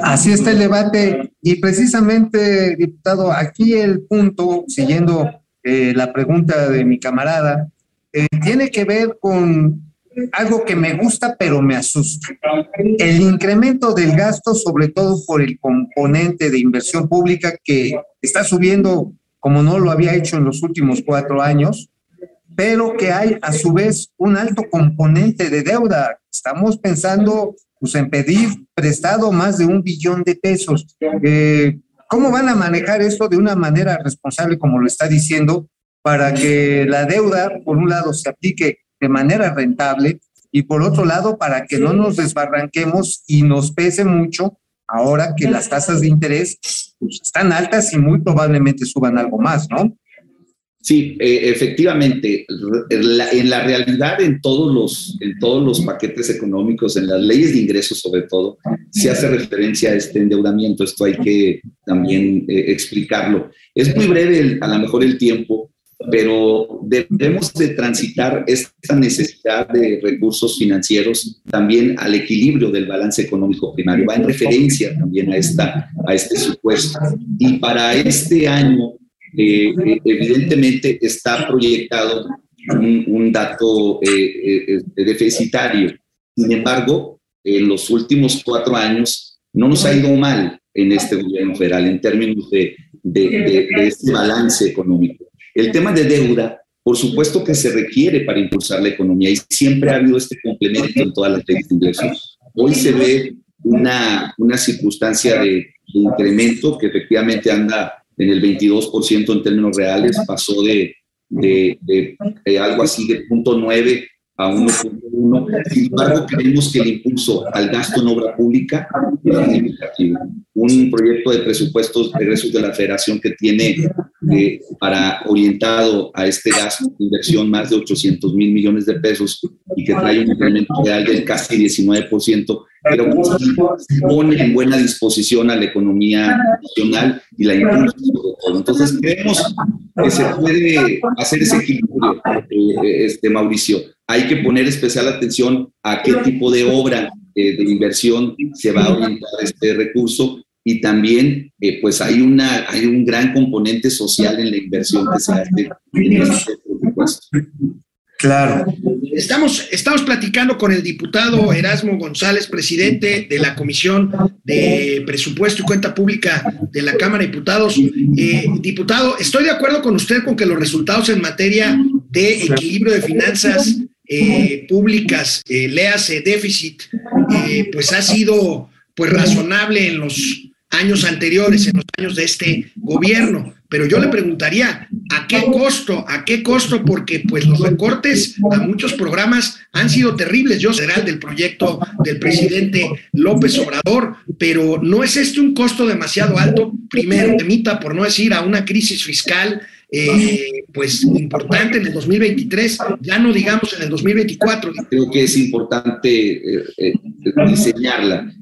Así está el debate. Y precisamente, diputado, aquí el punto, siguiendo eh, la pregunta de mi camarada, eh, tiene que ver con algo que me gusta, pero me asusta. El incremento del gasto, sobre todo por el componente de inversión pública que está subiendo como no lo había hecho en los últimos cuatro años, pero que hay a su vez un alto componente de deuda. Estamos pensando pues, en pedir prestado más de un billón de pesos. Eh, ¿Cómo van a manejar esto de una manera responsable, como lo está diciendo, para que la deuda, por un lado, se aplique de manera rentable y por otro lado, para que no nos desbarranquemos y nos pese mucho ahora que las tasas de interés pues, están altas y muy probablemente suban algo más, ¿no? Sí, eh, efectivamente, en la realidad, en todos, los, en todos los paquetes económicos, en las leyes de ingresos sobre todo, se hace referencia a este endeudamiento. Esto hay que también eh, explicarlo. Es muy breve a lo mejor el tiempo, pero debemos de transitar esta necesidad de recursos financieros también al equilibrio del balance económico primario. Va en referencia también a, esta, a este supuesto. Y para este año eh, eh, evidentemente está proyectado un, dato eh, deficitario. Sin embargo, en los últimos cuatro años no nos ha ido mal en este gobierno federal en términos de, de, este balance económico. El tema de deuda, por supuesto que se requiere para impulsar la economía y siempre ha habido este complemento en todas las leyes de ingresos. Hoy se ve una, una circunstancia de, incremento que efectivamente anda en el 22% en términos reales, pasó de, de, algo así de punto 9 a 1.1. Sin embargo, creemos que el impulso al gasto en obra pública es significativo. Un proyecto de presupuestos de egresos de la federación que tiene eh, para orientado a este gasto de inversión más de 800 mil millones de pesos y que trae un incremento real del casi 19%, pero que pone en buena disposición a la economía nacional y la impulsa. Entonces, creemos que se puede hacer ese equilibrio, eh, este, Mauricio. Hay que poner especial atención a qué tipo de obra eh, de inversión se va a orientar este recurso y también eh, pues hay, una, hay un gran componente social en la inversión que se hace en este presupuesto. Claro. Estamos, estamos platicando con el diputado Erasmo González, presidente de la Comisión de Presupuesto y Cuenta Pública de la Cámara de Diputados. Eh, diputado, estoy de acuerdo con usted con que los resultados en materia de equilibrio de finanzas eh, públicas, eh, léase déficit, eh, pues ha sido pues razonable en los años anteriores, en los años de este gobierno. Pero yo le preguntaría, ¿a qué costo? ¿A qué costo? Porque pues los recortes a muchos programas han sido terribles. Yo será del proyecto del presidente López Obrador, pero ¿no es este un costo demasiado alto? Primero, temita, por no decir, a una crisis fiscal eh, pues importante en el 2023, ya no digamos en el 2024. Creo que es importante eh, eh, diseñarla.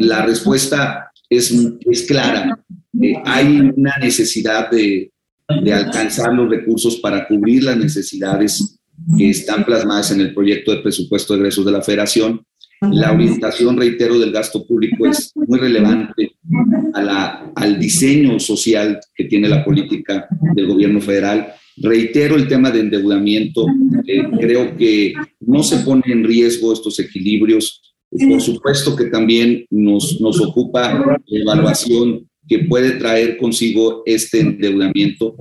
La respuesta es, es clara. Hay una necesidad de, de alcanzar los recursos para cubrir las necesidades que están plasmadas en el proyecto de presupuesto de egresos de la federación. La orientación, reitero, del gasto público es muy relevante a la, al diseño social que tiene la política del gobierno federal. Reitero el tema de endeudamiento. Eh, creo que no se pone en riesgo estos equilibrios. Por supuesto que también nos, nos ocupa la evaluación que puede traer consigo este endeudamiento,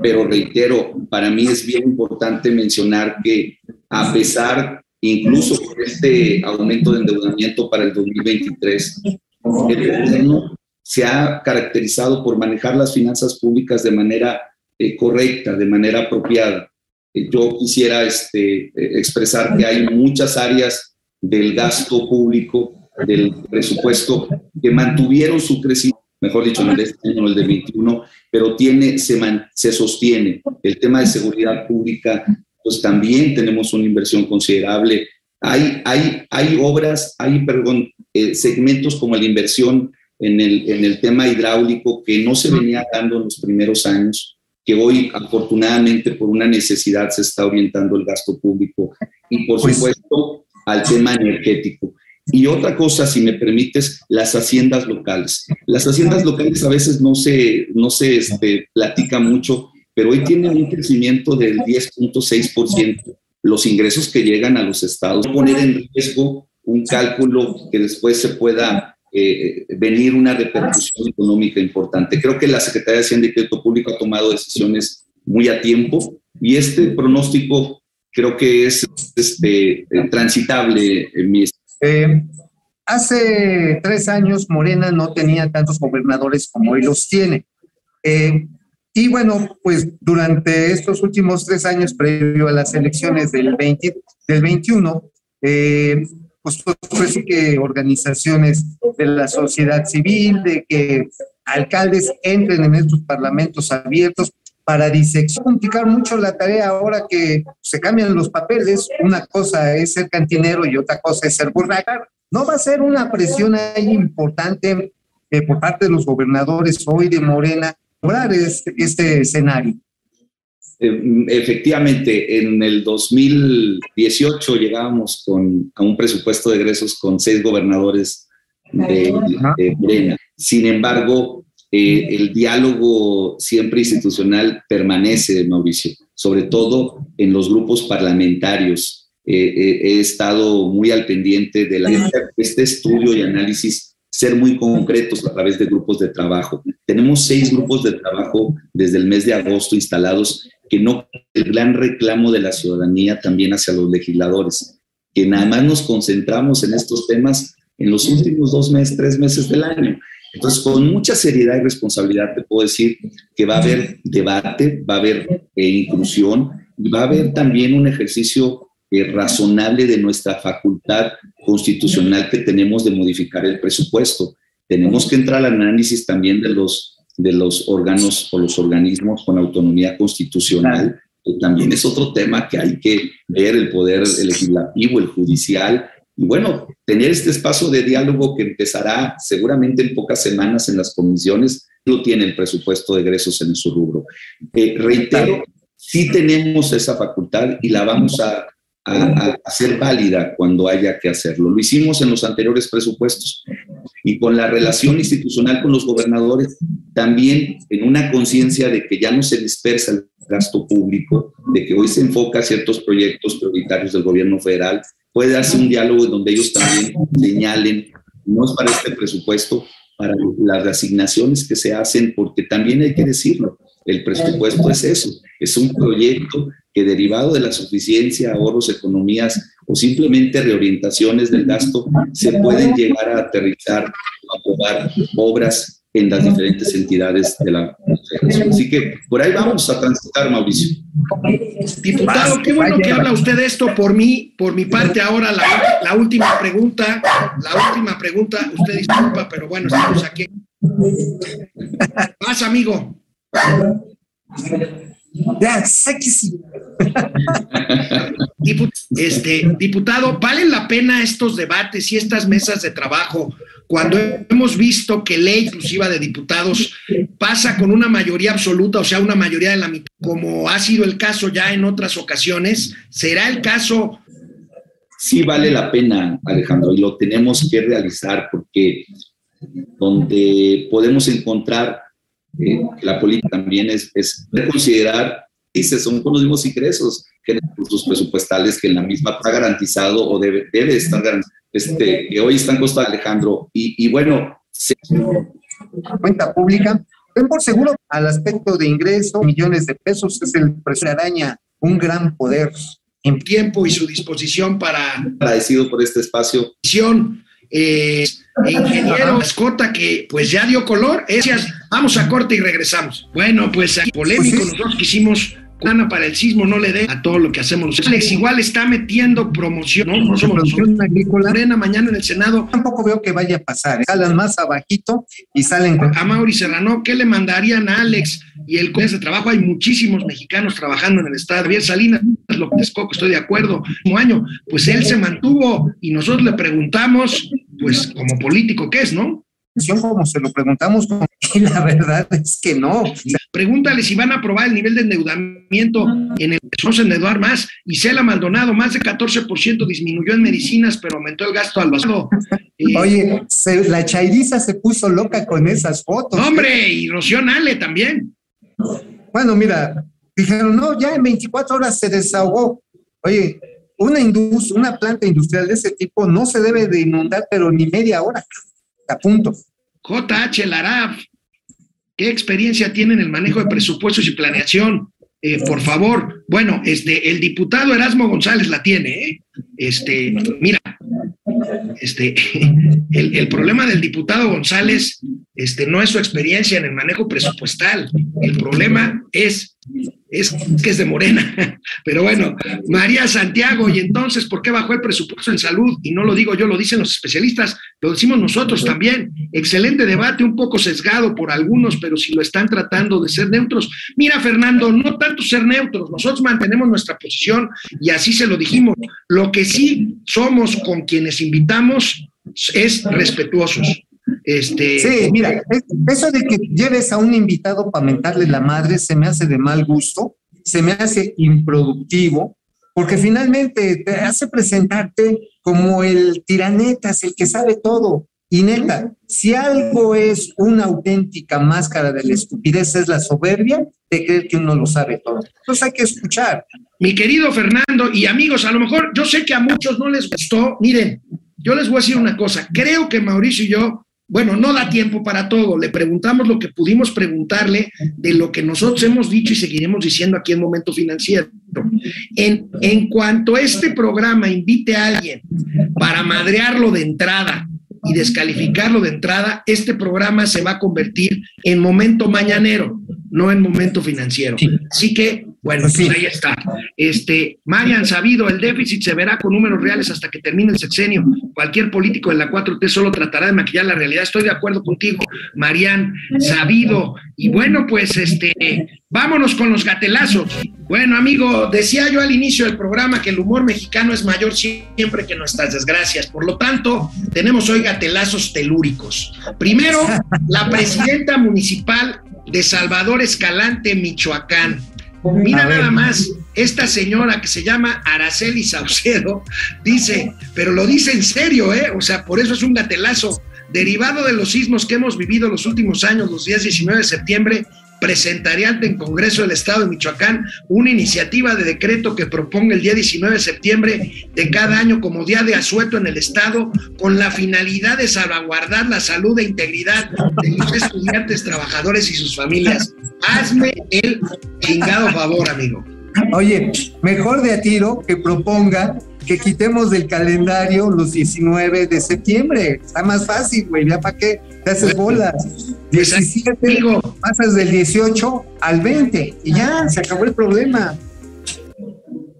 pero reitero, para mí es bien importante mencionar que a pesar incluso con este aumento de endeudamiento para el 2023, el gobierno se ha caracterizado por manejar las finanzas públicas de manera eh, correcta, de manera apropiada. Eh, yo quisiera este, eh, expresar que hay muchas áreas del gasto público, del presupuesto, que mantuvieron su crecimiento, mejor dicho, en el de este año, en el de 21, pero tiene, se, se sostiene. El tema de seguridad pública pues también tenemos una inversión considerable. Hay, hay, hay obras, hay, perdón, eh, segmentos como la inversión en el, en el tema hidráulico que no se venía dando en los primeros años, que hoy afortunadamente por una necesidad se está orientando el gasto público y por Pues- supuesto al tema energético. Y otra cosa, si me permites, las haciendas locales. Las haciendas locales a veces no se, no se este, platica mucho, pero hoy tienen un crecimiento del 10.6%. Los ingresos que llegan a los estados, poner en riesgo un cálculo que después se pueda eh, venir una repercusión económica importante. Creo que la Secretaría de Hacienda y Crédito Público ha tomado decisiones muy a tiempo y este pronóstico creo que es este, eh, transitable en mi Eh, hace tres años Morena no tenía tantos gobernadores como hoy los tiene. Eh, y bueno, pues durante estos últimos tres años, previo a las elecciones del, 20, del 21, eh, pues que organizaciones de la sociedad civil, de que alcaldes entren en estos parlamentos abiertos para complicar mucho la tarea ahora que se cambian los papeles. Una cosa es ser cantinero y otra cosa es ser burracar. No va a ser una presión ahí importante eh, por parte de los gobernadores hoy de Morena lograr este, este escenario. Eh, Efectivamente, en el 2018 llegábamos con, a un presupuesto de egresos con seis gobernadores de, de Morena. Sin embargo, eh, el diálogo siempre institucional permanece, Mauricio, sobre todo en los grupos parlamentarios. Eh, eh, he estado muy al pendiente de la, este estudio y análisis ser muy concretos a través de grupos de trabajo. Tenemos seis grupos de trabajo desde el mes de agosto instalados que no el gran reclamo de la ciudadanía también hacia los legisladores, que nada más nos concentramos en estos temas en los últimos dos meses, tres meses del año. Entonces, con mucha seriedad y responsabilidad te puedo decir que va a haber debate, va a haber eh, inclusión va a haber también un ejercicio eh, razonable de nuestra facultad constitucional que tenemos de modificar el presupuesto. Tenemos que entrar al análisis también de los, de los órganos o los organismos con autonomía constitucional, que también es otro tema que hay que ver, el poder legislativo, el judicial, y bueno, tener este espacio de diálogo que empezará seguramente en pocas semanas en las comisiones, no tiene el presupuesto de egresos en su rubro. Eh, reitero, sí tenemos esa facultad y la vamos a, a, hacer válida cuando haya que hacerlo. Lo hicimos en los anteriores presupuestos y con la relación institucional con los gobernadores, también en una conciencia de que ya no se dispersa el gasto público, de que hoy se enfoca a ciertos proyectos prioritarios del gobierno federal puede darse un diálogo donde ellos también señalen, no es para este presupuesto, para las asignaciones que se hacen, porque también hay que decirlo, el presupuesto es eso, es un proyecto que derivado de la suficiencia, ahorros, economías o simplemente reorientaciones del gasto, se pueden llegar a aterrizar, a aprobar obras en las diferentes entidades de la. Así que por ahí vamos a transitar, Mauricio. Diputado, qué bueno que habla usted de esto por mí, por mi parte. Ahora la, la última pregunta, la última pregunta, usted disculpa, pero bueno, estamos aquí. Más, amigo. Ya, sé que sí. Este, diputado, ¿valen la pena estos debates y estas mesas de trabajo cuando hemos visto que ley inclusiva de diputados pasa con una mayoría absoluta, o sea, una mayoría de la mitad, como ha sido el caso ya en otras ocasiones? ¿Será el caso? Sí vale la pena, Alejandro, y lo tenemos que realizar porque donde podemos encontrar la política también es, es considerar, dice, son con los mismos ingresos que recursos presupuestales que la misma está garantizado o debe, debe estar garantizado, este, que hoy está en Costa Alejandro. Y, y bueno, se... cuenta pública, ven por seguro al aspecto de ingreso, millones de pesos, es el precio de araña, un gran poder. En tiempo y su disposición para... Agradecido por este espacio. Eh, ingeniero Escota que pues ya dio color. Gracias. Vamos a corte y regresamos. Bueno, pues aquí polémico, Pues nosotros quisimos Ana para el sismo no le dé a todo lo que hacemos. Alex igual está metiendo promoción, ¿no? No somos. Producción agrícola, Morena mañana en el Senado. tampoco veo que vaya a pasar. ¿eh? Salen más abajito y salen con A Mauri Serrano, ¿qué le mandarían a Alex? Y el de trabajo, hay muchísimos mexicanos trabajando en el Estado. Javier Salinas, López Coco, estoy de acuerdo. Un año, pues él se mantuvo y nosotros le preguntamos, pues como político, ¿qué es, no? como se lo preguntamos y la verdad es que no. Pregúntale si van a aprobar el nivel de endeudamiento en el que se endeudar más. Y Cela Maldonado, más de 14% disminuyó en medicinas, pero aumentó el gasto al basado. Eh, <laughs> Oye, se- la chairiza se puso loca con esas fotos. hombre, y Rocío Nale también. Bueno, mira, dijeron, no, ya en 24 horas se desahogó. Oye, una una planta industrial de ese tipo no se debe de inundar, pero ni media hora. A punto. JH Laraf, ¿qué experiencia tiene en el manejo de presupuestos y planeación? Eh, por favor, bueno, este, el diputado Erasmo González la tiene, ¿eh? Este, mira, este, <laughs> el, el problema del diputado González este, no es su experiencia en el manejo presupuestal, el problema es, es que es de Morena. <laughs> Pero bueno, María Santiago, y entonces, ¿por qué bajó el presupuesto en salud? Y no lo digo yo, lo dicen los especialistas, lo decimos nosotros también. Excelente debate, un poco sesgado por algunos, pero si lo están tratando de ser neutros. Mira, Fernando, no tanto ser neutros, nosotros mantenemos nuestra posición y así se lo dijimos. Lo que sí somos con quienes invitamos es respetuosos. Este, Sí, mira, es- eso de que lleves a un invitado para mentarle la madre se me hace de mal gusto, se me hace improductivo, porque finalmente te hace presentarte como el tiranetas, el que sabe todo. Y neta, si algo es una auténtica máscara de la estupidez, es la soberbia de creer que uno lo sabe todo. Entonces hay que escuchar. Mi querido Fernando y amigos, a lo mejor yo sé que a muchos no les gustó. Miren, yo les voy a decir una cosa. Creo que Mauricio y yo, bueno, no da tiempo para todo. Le preguntamos lo que pudimos preguntarle de lo que nosotros hemos dicho y seguiremos diciendo aquí en Momento Financiero. En, en cuanto este programa invite a alguien para madrearlo de entrada y descalificarlo de entrada, este programa se va a convertir en momento mañanero, no en momento financiero. Así que Bueno, Pues sí. ahí está. Este, Marian Sabido, el déficit se verá con números reales hasta que termine el sexenio. Cualquier político de la 4T solo tratará de maquillar la realidad. Estoy de acuerdo contigo, Marian Sabido. Y bueno, pues este, vámonos con los gatelazos. Bueno, amigo, decía yo al inicio del programa que el humor mexicano es mayor siempre que nuestras desgracias. Por lo tanto, tenemos hoy gatelazos telúricos. Primero, la presidenta municipal de Salvador Escalante, Michoacán. Mira A ver. nada más, esta señora que se llama Araceli Saucedo dice, pero lo dice en serio, ¿eh? O sea, por eso es un gatelazo. Derivado de los sismos que hemos vivido los últimos años, los días 19 de septiembre, presentaré ante el Congreso del Estado de Michoacán una iniciativa de decreto que proponga el día 19 de septiembre de cada año como día de asueto en el Estado con la finalidad de salvaguardar la salud e integridad de los estudiantes, trabajadores y sus familias. Hazme el chingado favor, amigo. Oye, mejor de tiro que proponga que quitemos del calendario los 19 de septiembre. Está más fácil, güey. Ya para qué te haces bolas. Pues, 17 amigo. pasas del 18 al 20 y ya se acabó el problema.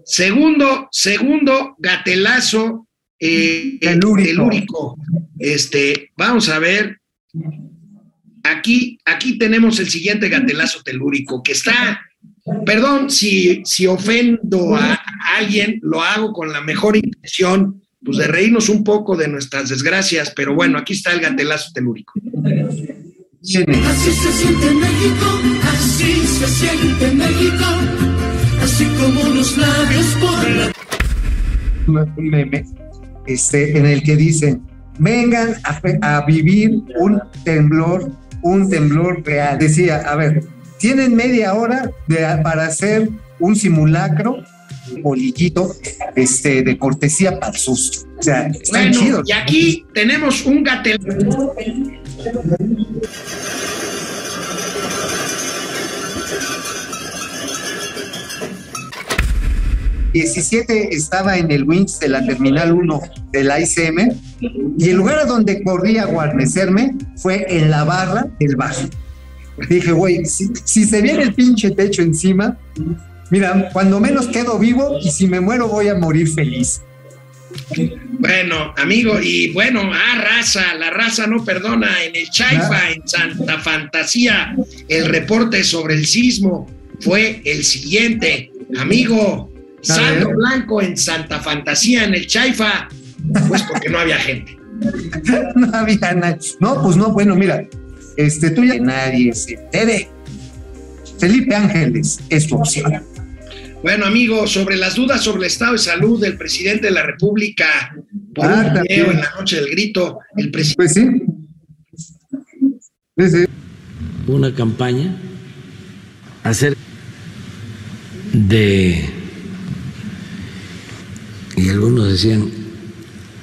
Segundo, segundo gatelazo eh, Telúrico. telúrico. Este, vamos a ver. Aquí, aquí tenemos el siguiente gatelazo telúrico que está. Perdón si, si ofendo a, a alguien, lo hago con la mejor intención, pues de reírnos un poco de nuestras desgracias, pero bueno, aquí está el gatelazo telúrico. Viene. Así se siente México, así se siente México, así como los labios por la un meme este, en el que dicen, vengan a vivir un temblor, un temblor real. Decía, a ver, tienen media hora de- para hacer un simulacro, un bolillito este, de cortesía para el susto. O sea, están Bueno, chidos. y aquí tenemos un gatelazo. 17 estaba en el Wings de la Terminal 1 de la ICM y el lugar a donde corrí a guarnecerme fue en la barra del bar. <laughs> Dije, güey, si, si se viene el pinche techo encima, mira, cuando menos quedo vivo y si me muero voy a morir feliz. Bueno, amigo, y bueno, ah, raza, la raza no perdona. En el Chaifa, en Santa Fantasía, el reporte sobre el sismo fue el siguiente. Amigo, saldo blanco en Santa Fantasía, en el Chaifa, pues porque no había gente. <laughs> no había nadie. No, pues no, bueno, mira, este, tú ya que nadie se entere. Felipe Ángeles es tu opción. Bueno, amigo, sobre las dudas sobre el estado de salud del presidente de la República, por Ah, un video en la noche del grito, el presidente Pues sí. Sí, sí. una campaña hacer de y algunos decían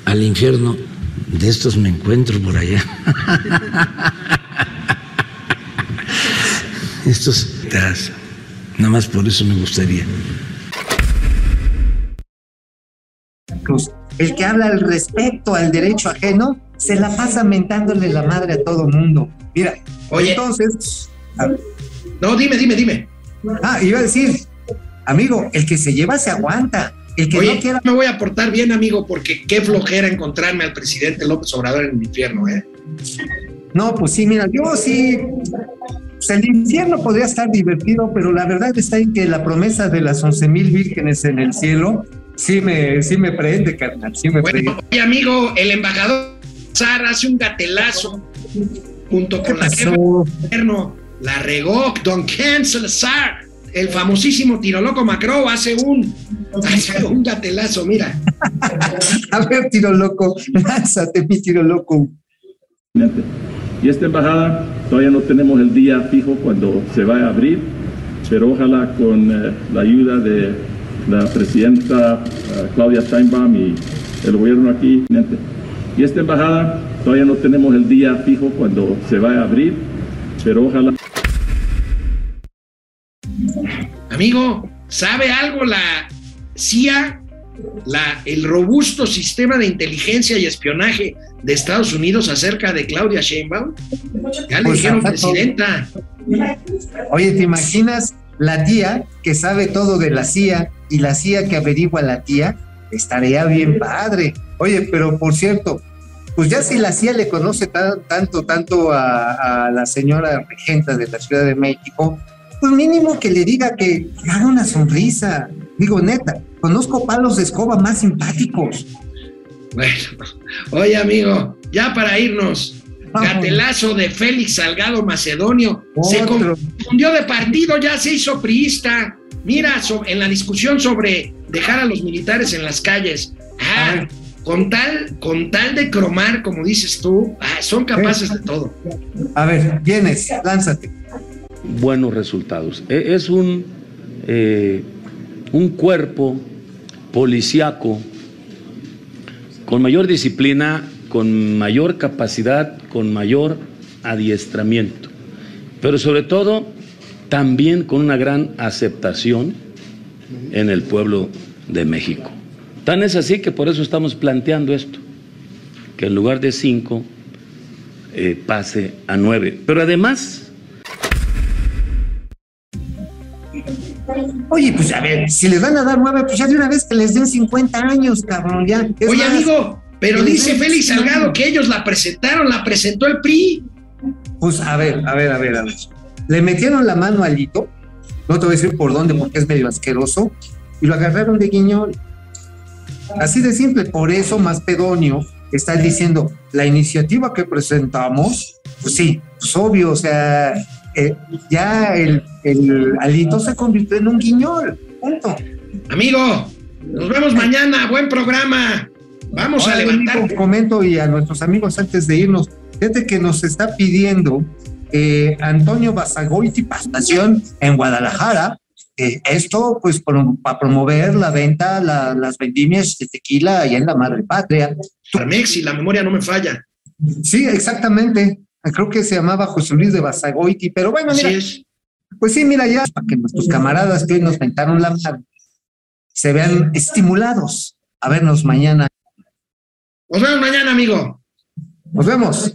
al infierno de estos me encuentro por allá estos tras, nada más por eso me gustaría Cruz, el que habla al respecto al derecho ajeno, se la pasa mentándole la madre a todo mundo. Mira, Oye. entonces, a- No, dime, dime, dime. ah, iba a decir, amigo, el que se lleva se aguanta. El que Oye, no quiera, me voy a portar bien, amigo, porque qué flojera encontrarme al presidente López Obrador en el infierno, ¿eh? no, pues sí, mira, yo sí, pues el infierno podría estar divertido, pero la verdad está en que la promesa de las once mil vírgenes en el cielo, sí me, sí me prende, carnal, sí me prende. Bueno, oye, amigo, el embajador Sara hace un gatelazo junto ¿Qué con la jefa pasó? de gobierno, la regó Don Ken Salazar, el famosísimo tiroloco Macro, hace un, hace un gatelazo, mira. <laughs> A ver, tiro loco, lánzate, mi tiro loco. Y esta embajada todavía no tenemos el día fijo cuando se va a abrir, pero ojalá con eh, la ayuda de la presidenta eh, Claudia Steinbaum y el gobierno aquí. Y esta embajada todavía no tenemos el día fijo cuando se va a abrir, pero ojalá. Amigo, ¿sabe algo la CIA, la, el robusto sistema de inteligencia y espionaje de Estados Unidos acerca de Claudia Sheinbaum? Ya le Pues, dijeron exacto. presidenta. Oye, ¿te imaginas la tía que sabe todo de la CIA y la CIA que averigua a la tía, estaría bien padre. Oye, pero por cierto, pues ya si la CIA le conoce ta- tanto, tanto a, a la señora regenta de la Ciudad de México, pues mínimo que le diga que haga una sonrisa. Digo, neta, conozco palos de escoba más simpáticos. Bueno, oye amigo, ya para irnos, gatelazo de Félix Salgado Macedonio, se confundió de partido, ya se hizo priista. Mira, so- en la discusión sobre dejar a los militares en las calles, ah, con tal, con tal de cromar, como dices tú, ah, son capaces de todo. A ver, vienes, lánzate. Buenos resultados. E- Es un, eh, un cuerpo policíaco con mayor disciplina, con mayor capacidad, con mayor adiestramiento, pero sobre todo también con una gran aceptación en el pueblo de México. Tan es así que por eso estamos planteando esto, que en lugar de cinco eh, pase a nueve. Pero además Oye, pues a ver, si les van a dar nueve, pues ya de una vez que les den 50 años, cabrón, ya. Es Oye más, amigo, pero dice Félix 100 Salgado que ellos la presentaron, la presentó el PRI. Pues a ver, a ver, a ver, a ver. Le metieron la mano al hito, no te voy a decir por dónde porque es medio asqueroso, y lo agarraron de guiñol. Así de simple, por eso más pedonio está diciendo, la iniciativa que presentamos, pues sí, pues obvio, o sea, eh, ya el, el alito se convirtió en un guiñol, punto. Amigo, nos vemos mañana, buen programa. Vamos a levantar. amigo, comento y a nuestros amigos antes de irnos, fíjate que nos está pidiendo eh, Antonio Basagoiti Pastación en Guadalajara. eh, esto, pues, por- para promover la venta, la- las vendimias de tequila allá en la madre patria. Farmex, si la memoria no me falla. Sí, exactamente. Creo que se llamaba José Luis de Basagoiti, pero bueno, mira, es. pues sí, mira ya, para que nuestros camaradas que hoy nos mentaron la madre se vean estimulados a vernos mañana. Nos vemos mañana, amigo. Nos vemos.